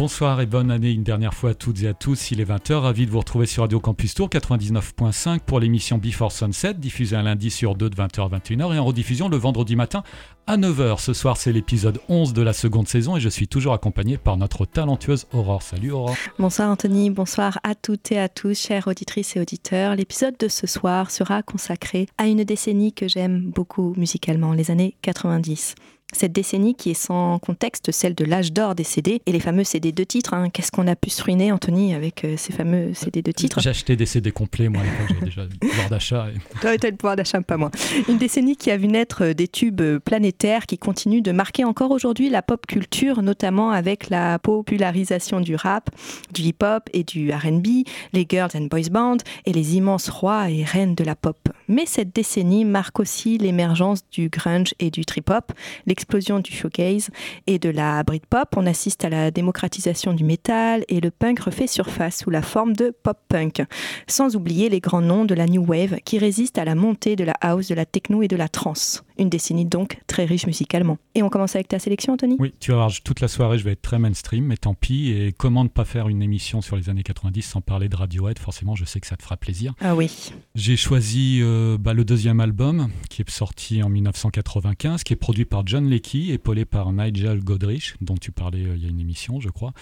Bonsoir et bonne année une dernière fois à toutes et à tous. Il est 20h, ravi de vous retrouver sur Radio Campus Tour 99.5 pour l'émission Before Sunset, diffusée un lundi sur 2 de 20h à 21h et en rediffusion le vendredi matin à 9h. Ce soir, c'est l'épisode 11 de la seconde saison et je suis toujours accompagné par notre talentueuse Aurore. Salut Aurore. Bonsoir Anthony, bonsoir à toutes et à tous, chères auditrices et auditeurs. L'épisode de ce soir sera consacré à une décennie que j'aime beaucoup musicalement, les années 90. Cette décennie qui est sans contexte celle de l'âge d'or des CD et les fameux CD de titres. Hein. Qu'est-ce qu'on a pu se ruiner, Anthony, avec euh, ces fameux CD de titres? J'ai acheté des CD complets, moi, j'ai déjà le pouvoir d'achat. Et... Toi, le pouvoir d'achat, pas moi. Une décennie qui a vu naître euh, des tubes euh, planétaires qui continuent de marquer encore aujourd'hui la pop culture, notamment avec la popularisation du rap, du hip-hop et du RB, les girls and boys band et les immenses rois et reines de la pop. Mais cette décennie marque aussi l'émergence du grunge et du trip-hop, l'explosion du showcase et de la Britpop. On assiste à la démocratisation du métal et le punk refait surface sous la forme de pop-punk. Sans oublier les grands noms de la new wave qui résistent à la montée de la house, de la techno et de la trance. Une décennie donc très riche musicalement. Et on commence avec ta sélection, Anthony? Oui, tu vas voir, toute la soirée, je vais être très mainstream, mais tant pis. Et comment ne pas faire une émission sur les années 90 sans parler de Radiohead? Forcément, je sais que ça te fera plaisir. Ah oui. J'ai choisi euh, bah, le deuxième album, qui est sorti en 1995, qui est produit par John Leckie, épaulé par Nigel Godrich, dont tu parlais euh, il y a une émission, je crois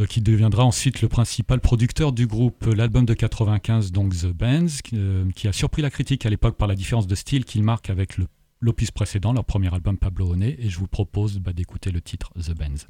euh, qui deviendra ensuite le principal producteur du groupe. L'album de 95, donc The Bands, qui a surpris la critique à l'époque par la différence de style qu'il marque avec l'opus précédent, leur premier album Pablo Honey, et je vous propose bah, d'écouter le titre The Benz.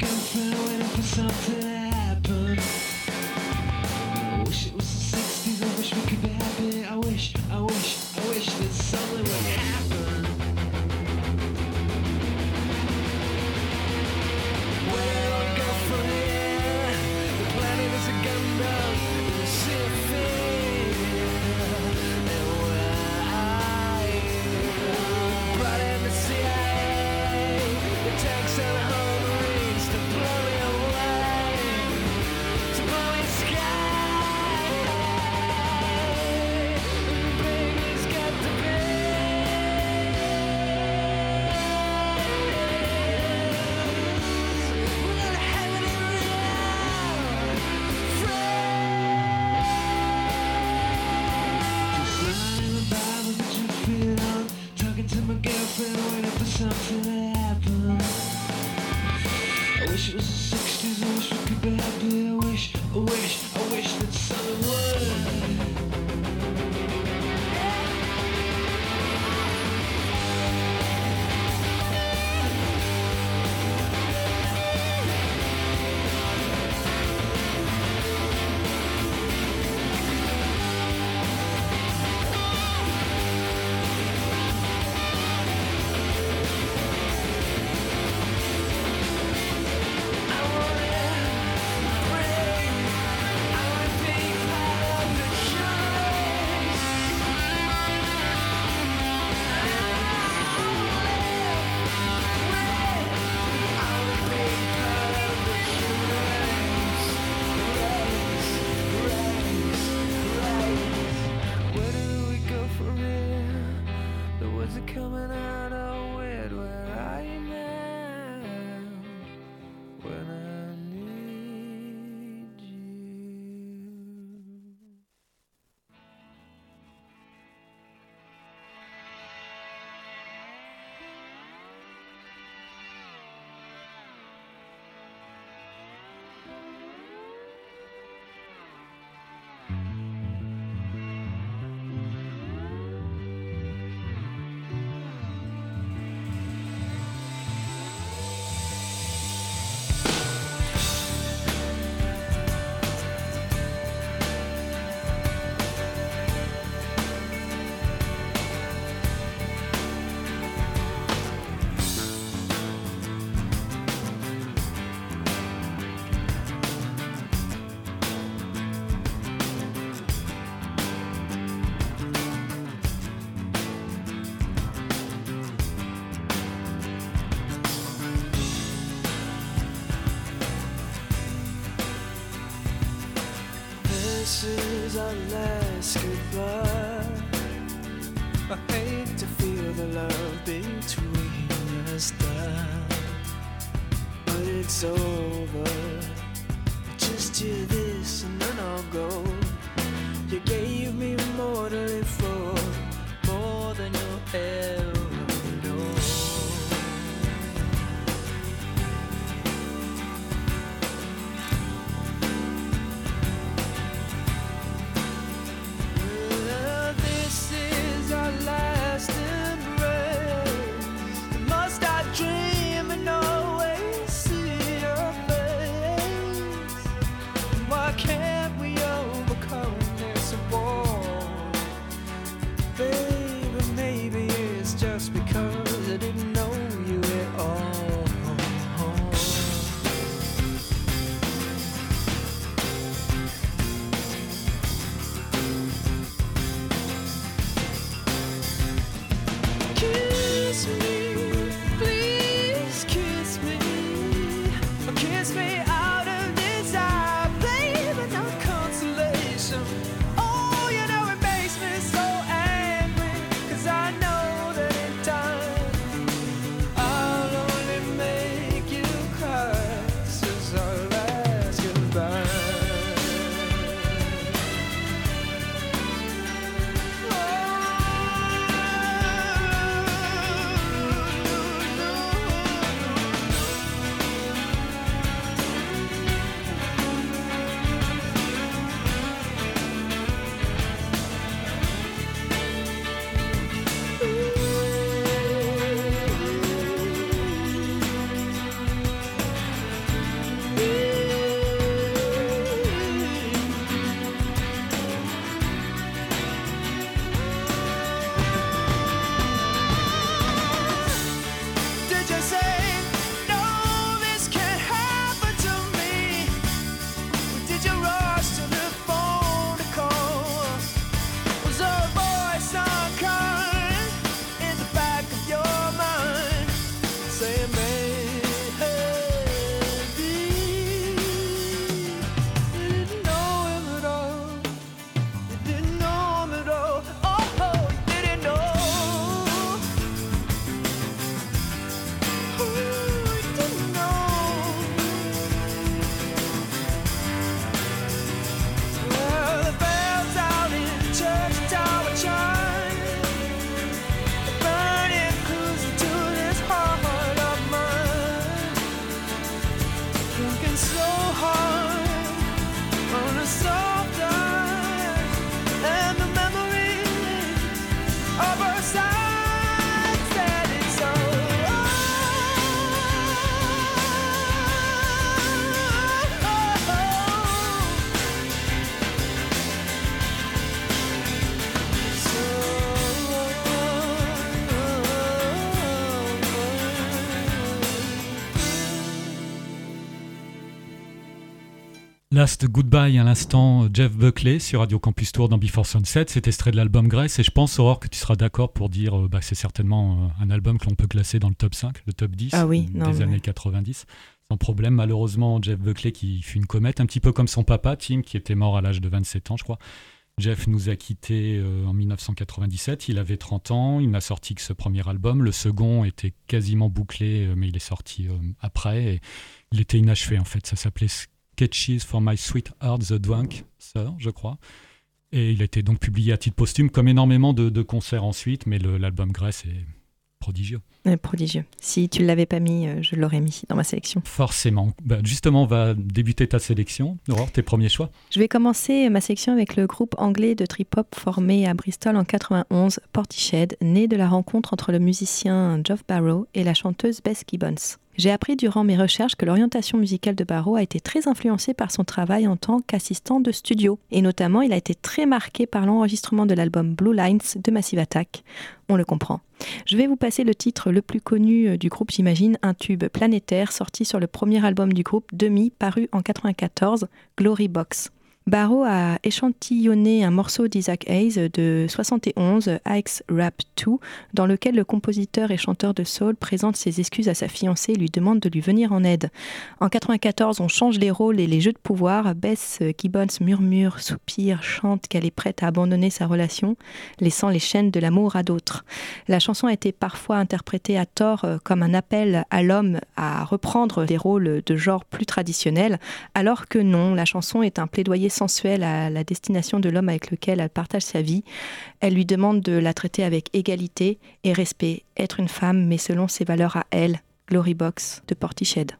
Constantly waiting for something to happen. are coming goodbye. I hate to feel the love Last Goodbye à l'instant, Jeff Buckley sur Radio Campus Tour dans Before Sunset. C'est extrait de l'album Grace et je pense, Aurore, que tu seras d'accord pour dire euh, bah, c'est certainement euh, un album que l'on peut classer dans le top 5, le top 10 Ah oui, des non, mais- années 90. Sans problème, malheureusement, Jeff Buckley qui fut une comète, un petit peu comme son papa, Tim, qui était mort à l'âge de 27 ans, je crois. Jeff nous a quittés euh, en 1997, il avait 30 ans, il n'a sorti que ce premier album. Le second était quasiment bouclé, euh, mais il est sorti euh, après. Et il était inachevé en fait, ça s'appelait Sketches for My Sweetheart the Drunk Sir, je crois. Et il a été donc publié à titre posthume, comme énormément de, de concerts ensuite, mais l'album Grace est prodigieux. Euh, prodigieux. Si tu ne l'avais pas mis, euh, je l'aurais mis dans ma sélection. Forcément. Bah, justement, on va débuter ta sélection. Aurore, tes premiers choix Je vais commencer ma sélection avec le groupe anglais de trip-hop formé à Bristol en 91, Portishead, né de la rencontre entre le musicien Geoff Barrow et la chanteuse Bess Gibbons. J'ai appris durant mes recherches que l'orientation musicale de Barrow a été très influencée par son travail en tant qu'assistant de studio. Et notamment, il a été très marqué par l'enregistrement de l'album Blue Lines de Massive Attack. On le comprend. Je vais vous passer le titre le plus connu euh, du groupe, j'imagine, un tube planétaire sorti sur le premier album du groupe, Demi, paru en 94, Glory Box. Barrow a échantillonné un morceau d'Isaac Hayes de 71, Ike's Rap 2, dans lequel le compositeur et chanteur de soul présente ses excuses à sa fiancée et lui demande de lui venir en aide. En 94, on change les rôles et les jeux de pouvoir. Bess Gibbons murmure, soupire, chante qu'elle est prête à abandonner sa relation, laissant les chaînes de l'amour à d'autres. La chanson a été parfois interprétée à tort euh, comme un appel à l'homme à reprendre des rôles de genre plus traditionnels, alors que non, la chanson est un plaidoyer sensuel à la destination de l'homme avec lequel elle partage sa vie. Elle lui demande de la traiter avec égalité et respect, être une femme, mais selon ses valeurs à elle. Glory Box de Portiched.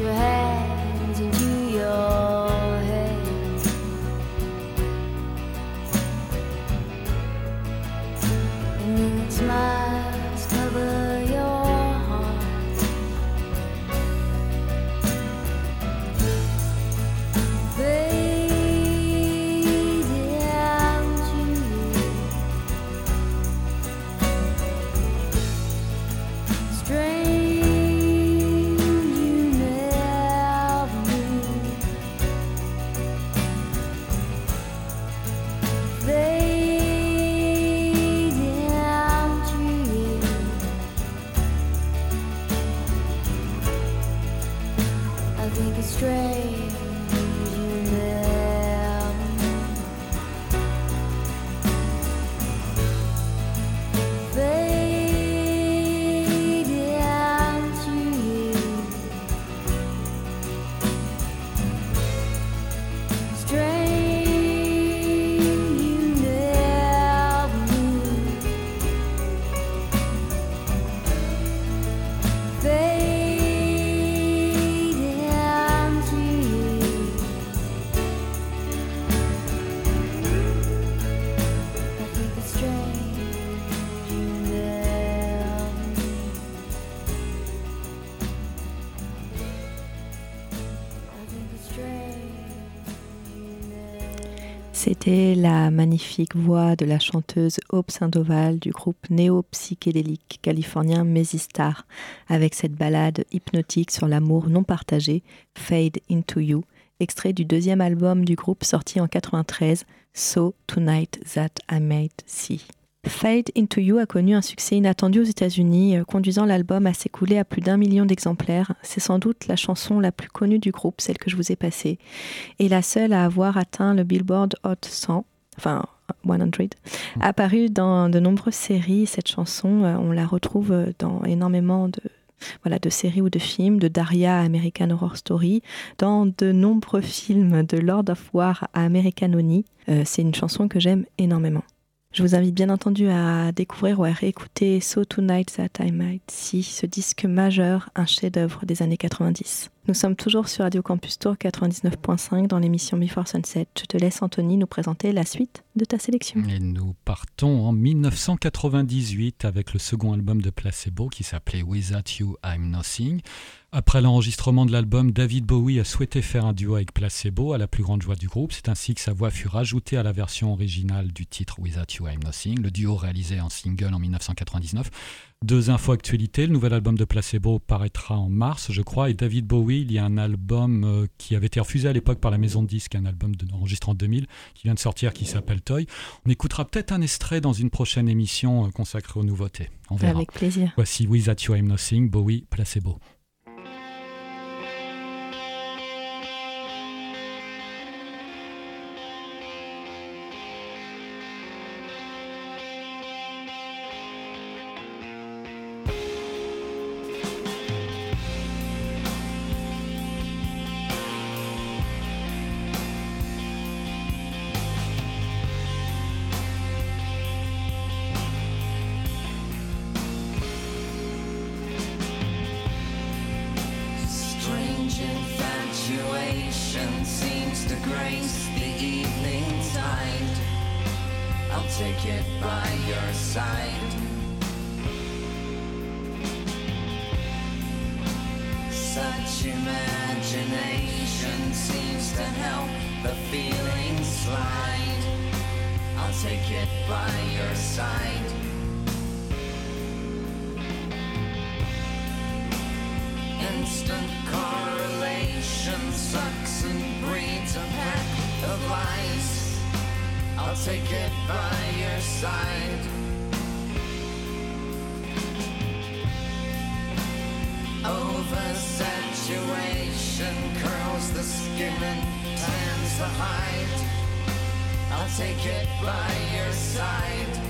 your head. C'était la magnifique voix de la chanteuse Hope Sandoval du groupe néo-psychédélique californien Mesistar, avec cette ballade hypnotique sur l'amour non partagé, Fade Into You, extrait du deuxième album du groupe sorti en 93, So Tonight That I Might See. Fade Into You a connu un succès inattendu aux États-Unis, euh, conduisant l'album à s'écouler à plus d'un million d'exemplaires. C'est sans doute la chanson la plus connue du groupe, celle que je vous ai passée, et la seule à avoir atteint le Billboard Hot 100, enfin 100. Apparue dans de nombreuses séries, cette chanson, euh, on la retrouve euh, dans énormément de, voilà, de séries ou de films, de Daria à American Horror Story, dans de nombreux films de Lord of War à American Oni. Euh, c'est une chanson que j'aime énormément. Je vous invite bien entendu à découvrir ou à réécouter So Tonight That I Might See, ce disque majeur, un chef-d'œuvre des années 90. Nous sommes toujours sur Radio Campus Tour 99.5 dans l'émission Before Sunset. Je te laisse, Anthony, nous présenter la suite de ta sélection. Et nous partons en 1998 avec le second album de Placebo qui s'appelait Without You I'm Nothing. Après l'enregistrement de l'album, David Bowie a souhaité faire un duo avec Placebo à la plus grande joie du groupe. C'est ainsi que sa voix fut rajoutée à la version originale du titre Without You I'm Nothing, le duo réalisé en single en 1999. Deux infos actualités, le nouvel album de Placebo paraîtra en mars, je crois, et David Bowie, il y a un album euh, qui avait été refusé à l'époque par la maison de disques, un album de, enregistré en 2000, qui vient de sortir, qui s'appelle Toy. On écoutera peut-être un extrait dans une prochaine émission euh, consacrée aux nouveautés. On verra. Avec plaisir. Voici Without You I'm Nothing, Bowie, Placebo. Take it by your side. Instant correlation sucks and breeds a pack of lies. I'll take it by your side. Oversaturation curls the skin and tans the hide. I'll take it by your side.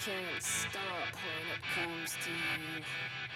Can't stop when it comes to you.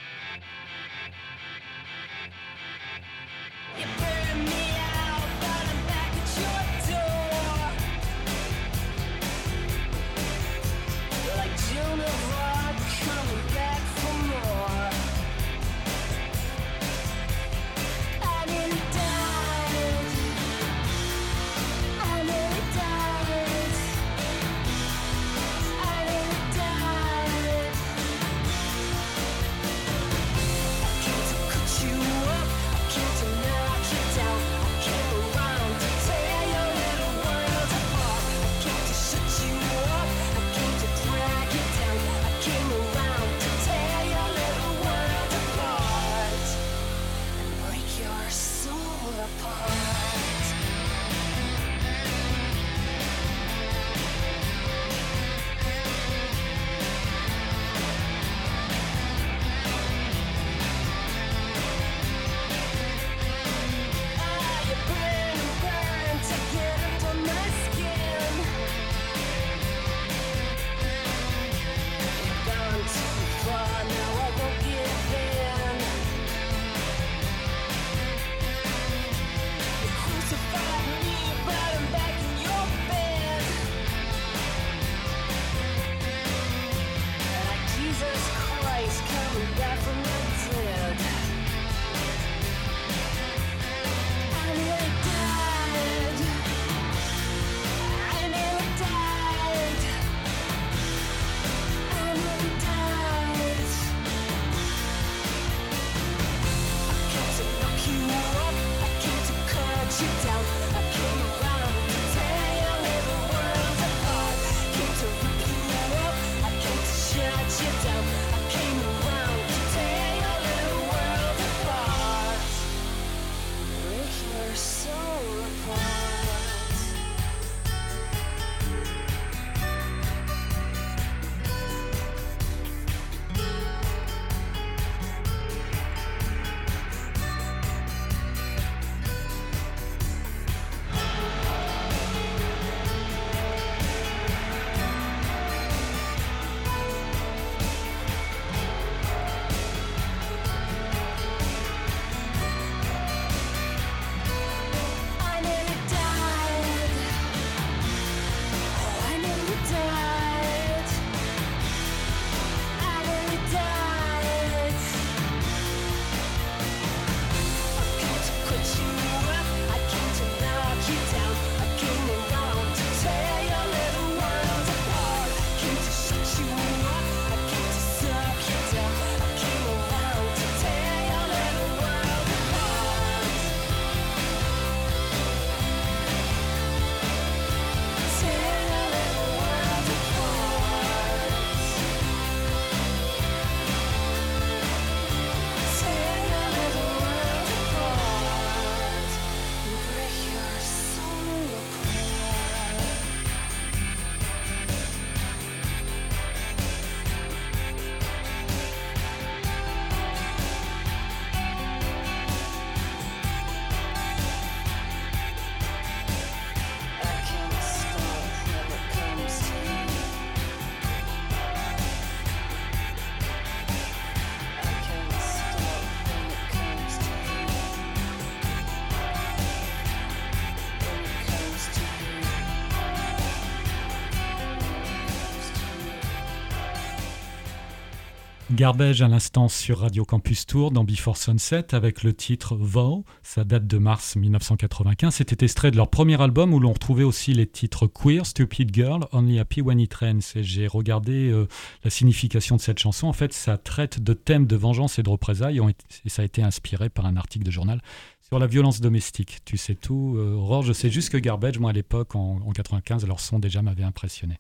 Garbage à l'instant sur Radio Campus Tour dans Before Sunset avec le titre Vow. Ça date de mars 1995. C'était extrait de leur premier album où l'on retrouvait aussi les titres Queer, Stupid Girl, Only Happy When It Rains. J'ai regardé euh, la signification de cette chanson. En fait, ça traite de thèmes de vengeance et de représailles et ça a été inspiré par un article de journal sur la violence domestique. Tu sais tout, euh, je sais juste que Garbage, moi à l'époque, en, en 95, leur son déjà m'avait impressionné.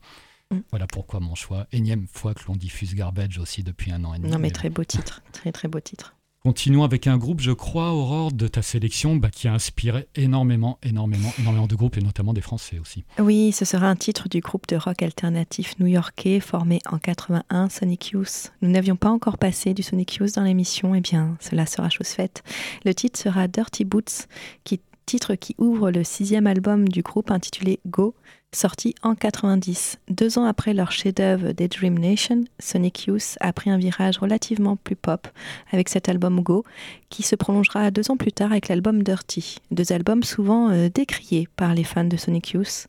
Mm. Voilà pourquoi mon choix. Énième fois que l'on diffuse Garbage aussi depuis un an et demi. Non, mais très beau titre. Très, très beau titre. Continuons avec un groupe, je crois, Aurore, de ta sélection, bah, qui a inspiré énormément, énormément, énormément de groupes, et notamment des Français aussi. Oui, ce sera un titre du groupe de rock alternatif new-yorkais formé en 81, Sonic Youth. Nous n'avions pas encore passé du Sonic Youth dans l'émission, et bien cela sera chose faite. Le titre sera Dirty Boots, qui, titre qui ouvre le sixième album du groupe intitulé Go. Sorti en 90, deux ans après leur chef-d'œuvre Dream Nation, Sonic Youth a pris un virage relativement plus pop avec cet album Go, qui se prolongera deux ans plus tard avec l'album Dirty. Deux albums souvent euh, décriés par les fans de Sonic Youth,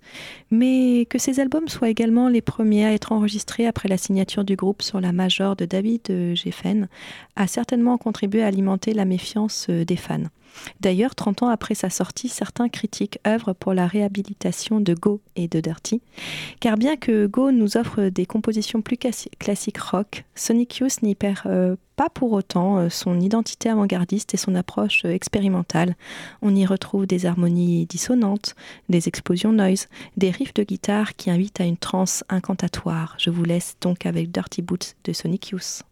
mais que ces albums soient également les premiers à être enregistrés après la signature du groupe sur la major de David euh, Geffen a certainement contribué à alimenter la méfiance euh, des fans. D'ailleurs, 30 ans après sa sortie, certains critiques œuvrent pour la réhabilitation de Go et de Dirty, car bien que Go nous offre des compositions plus classi- classiques rock, Sonic Youth n'y perd euh, pas pour autant euh, son identité avant-gardiste et son approche euh, expérimentale. On y retrouve des harmonies dissonantes, des explosions noise, des riffs de guitare qui invitent à une transe incantatoire. Je vous laisse donc avec Dirty Boots de Sonic Youth.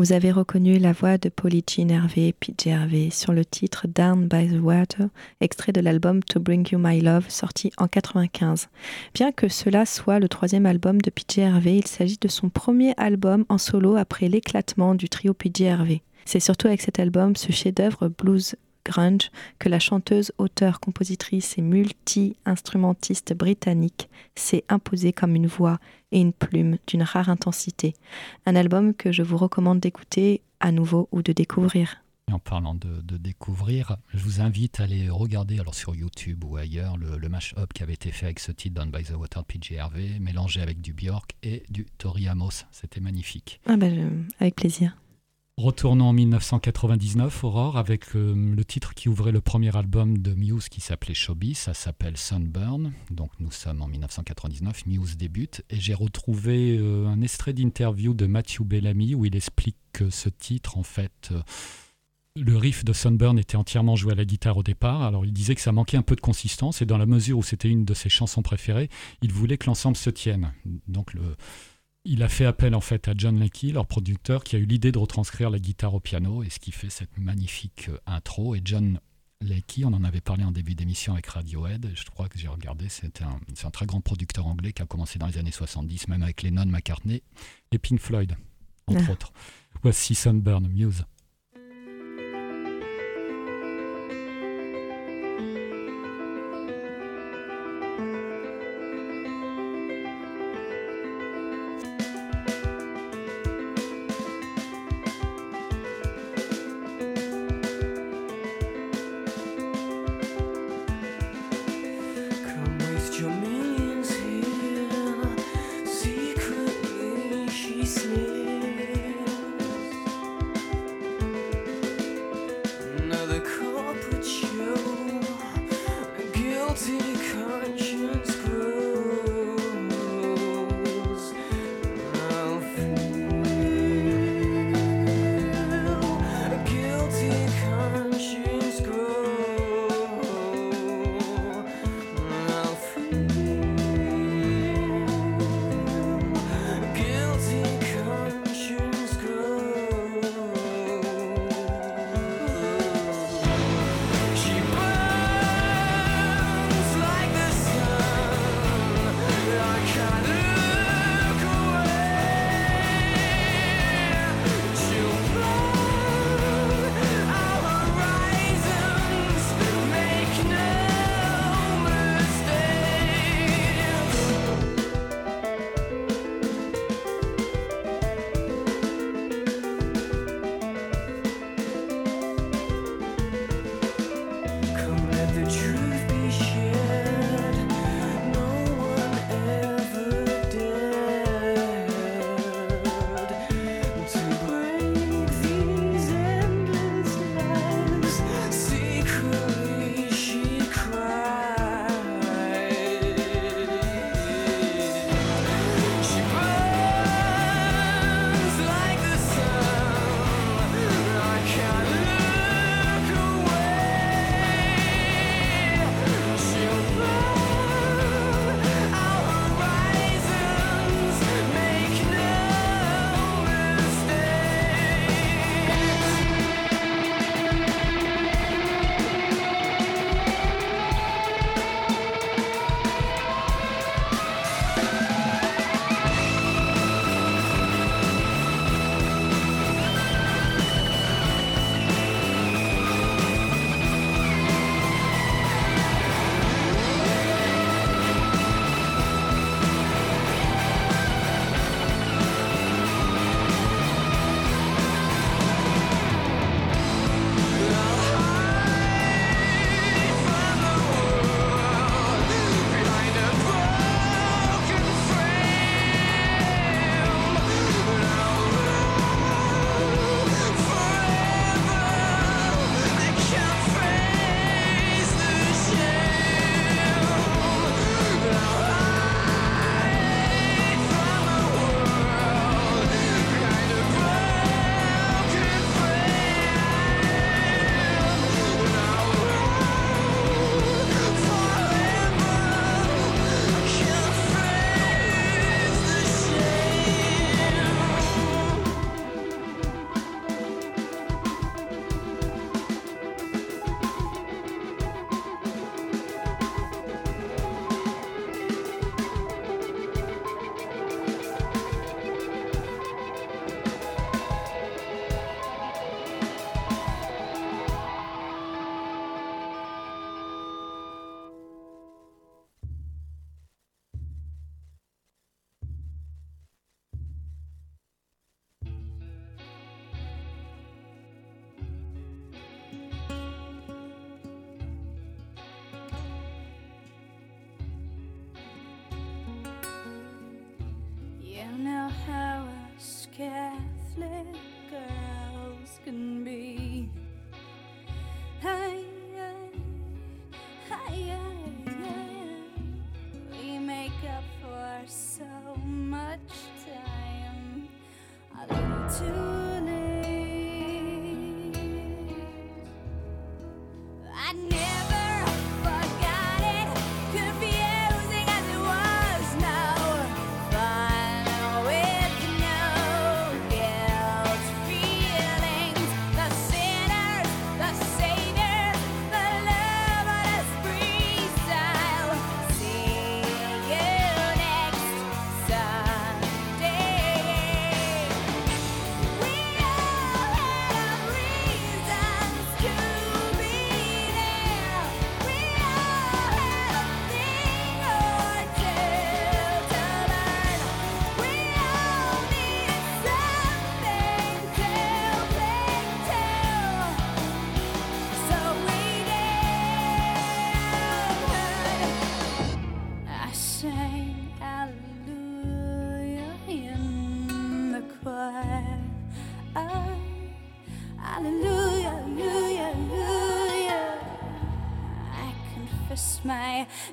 Vous avez reconnu la voix de Polly Jean Hervé, PJ Hervé, sur le titre Down by the Water, extrait de l'album To Bring You My Love, sorti en 95. Bien que cela soit le troisième album de PJ Hervé, il s'agit de son premier album en solo après l'éclatement du trio PJ Hervé. C'est surtout avec cet album, ce chef-d'œuvre blues grunge, que la chanteuse, auteure, compositrice et multi-instrumentiste britannique s'est imposée comme une voix et une plume d'une rare intensité. Un album que je vous recommande d'écouter à nouveau ou de découvrir. En parlant de, de découvrir, je vous invite à aller regarder alors sur YouTube ou ailleurs le, le mash-up qui avait été fait avec ce titre Down by the Water de PJ Harvey, mélangé avec du Björk et du Tori Amos. C'était magnifique. Ah ben, avec plaisir. Retournons en 1999, Aurore, avec euh, le titre qui ouvrait le premier album de Muse qui s'appelait Showbiz, ça s'appelle Sunburn. Donc nous sommes en 1999, Muse débute, et j'ai retrouvé euh, un extrait d'interview de Matthew Bellamy où il explique que ce titre, en fait, euh, le riff de Sunburn était entièrement joué à la guitare au départ. Alors il disait que ça manquait un peu de consistance, et dans la mesure où c'était une de ses chansons préférées, il voulait que l'ensemble se tienne. Donc le, il a fait appel en fait à John Leckie, leur producteur, qui a eu l'idée de retranscrire la guitare au piano et ce qui fait cette magnifique euh, intro. Et John Leckie, on en avait parlé en début d'émission avec Radiohead, je crois que j'ai regardé, c'est un, un très grand producteur anglais qui a commencé dans les années 70, même avec Lennon, McCartney et Pink Floyd, entre Ah. autres. Voici Sunburn, Muse.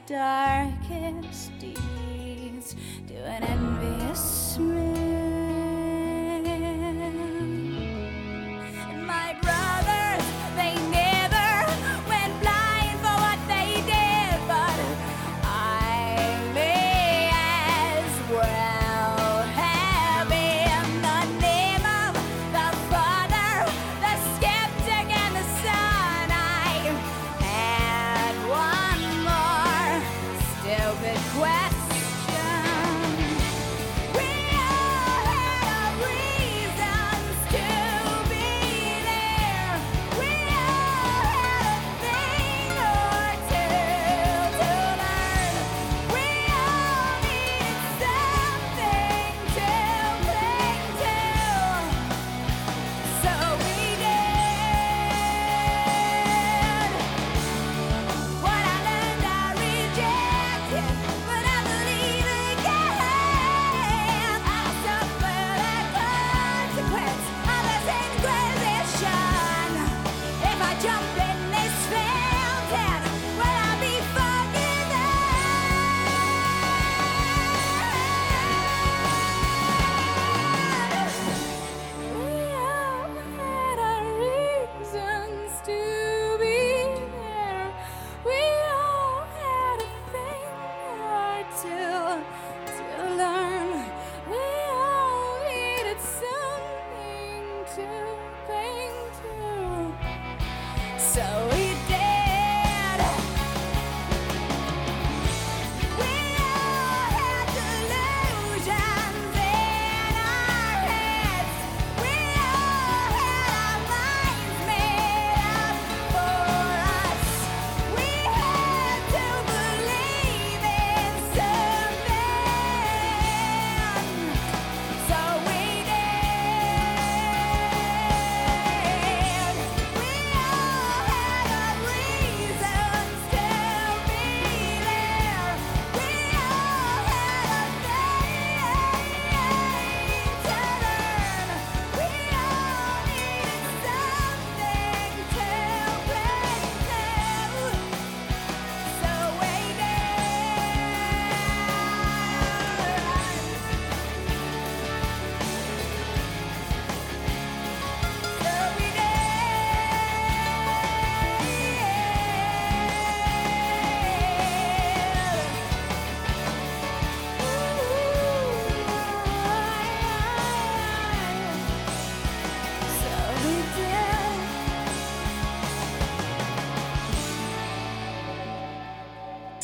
dark jump.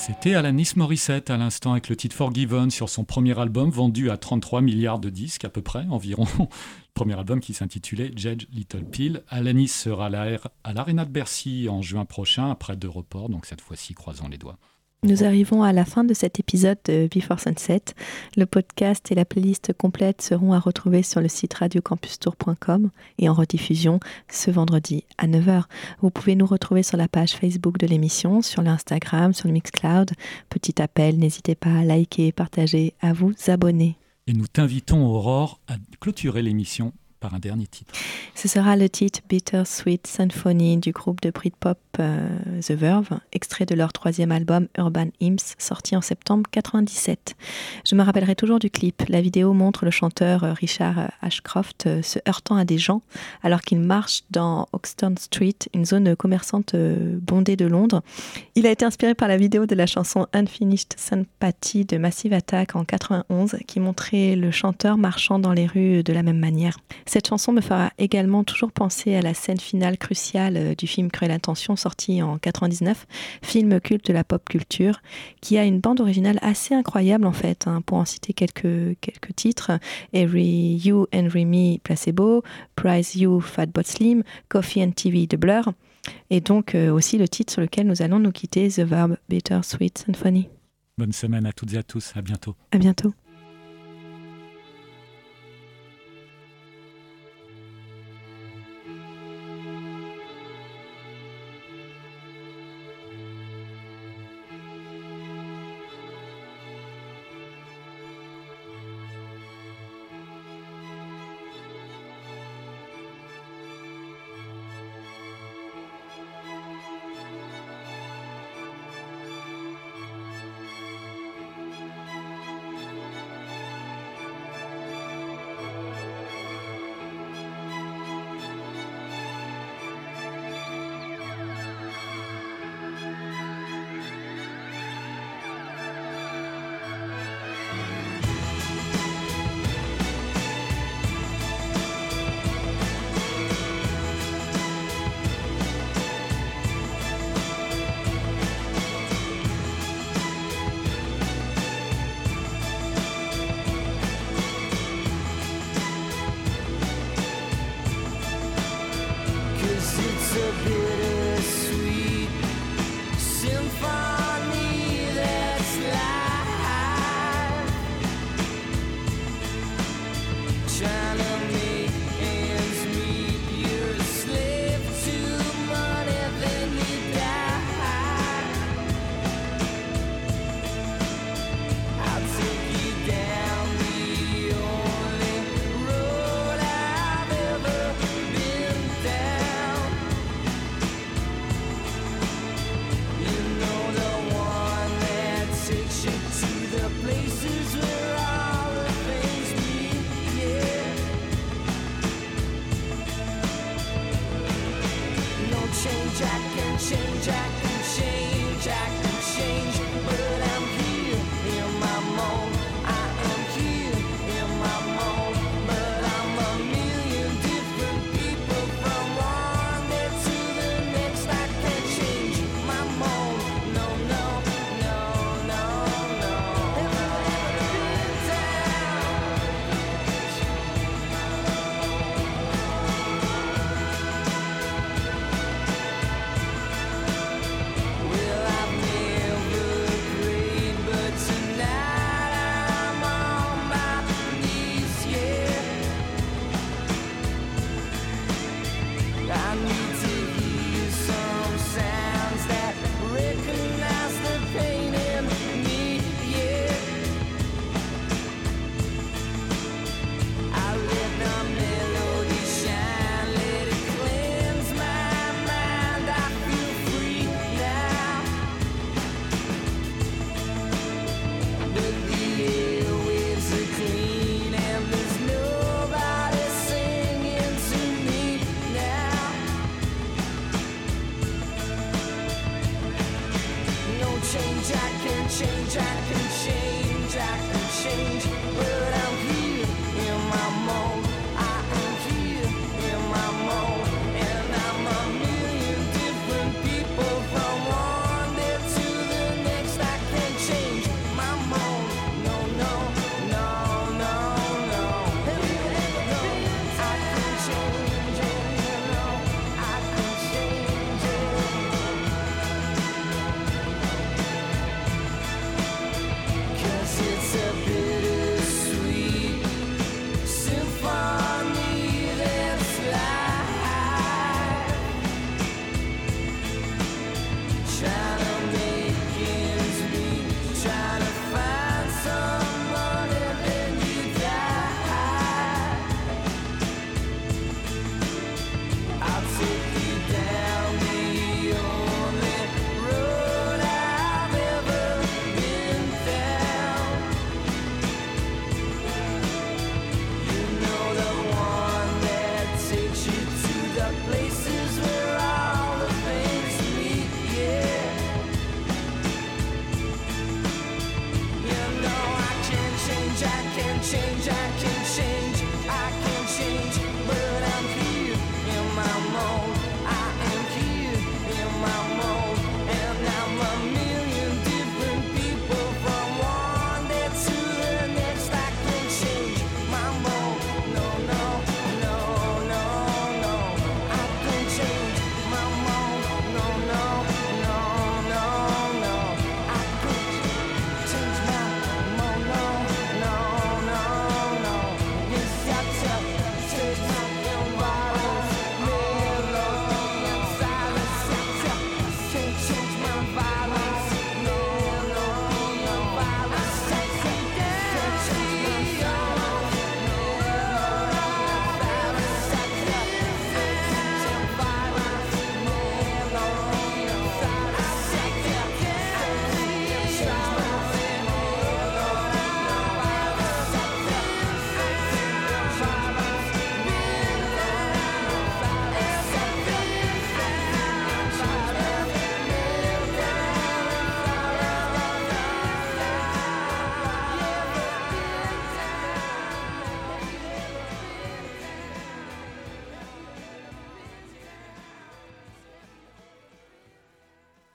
C'était Alanis Morissette à l'instant avec le titre Forgiven sur son premier album vendu à 33 milliards de disques à peu près environ. Premier album qui s'intitulait Judge Little Pill. Alanis sera à l'Arena de Bercy en juin prochain après deux reports, donc cette fois-ci croisons les doigts. Nous arrivons à la fin de cet épisode de Before Sunset. Le podcast et la playlist complète seront à retrouver sur le site radiocampustour.com et en rediffusion ce vendredi à 9h. Vous pouvez nous retrouver sur la page Facebook de l'émission, sur l'Instagram, sur le Mixcloud. Petit appel, n'hésitez pas à liker, partager, à vous abonner. Et nous t'invitons, Aurore, à clôturer l'émission un dernier titre. Ce sera le titre Bittersweet Symphony du groupe de Britpop euh, The Verve, extrait de leur troisième album Urban Hymns, sorti en septembre 97. Je me rappellerai toujours du clip. La vidéo montre le chanteur euh, Richard euh, Ashcroft euh, se heurtant à des gens alors qu'il marche dans Oxton Street, une zone commerçante bondée de Londres. Il a été inspiré par la vidéo de la chanson Unfinished Sympathy de Massive Attack en 91 qui montrait le chanteur marchant dans les rues de la même manière. Cette chanson me fera également toujours penser à la scène finale cruciale euh, du film Cruelle Intention sorti en 99, film culte de la pop culture, qui a une bande originale assez incroyable en fait, hein, pour en citer quelques, quelques titres. Every You, Henry Me, Placebo, Prize You, Fatbot Slim, Coffee and TV de Blur, et donc euh, aussi le titre sur lequel nous allons nous quitter, The Verb Bittersweet Symphony. Bonne semaine à toutes et à tous. À bientôt. À bientôt.